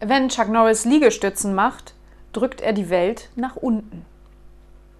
Wenn Chuck Norris Liegestützen macht, drückt er die Welt nach unten.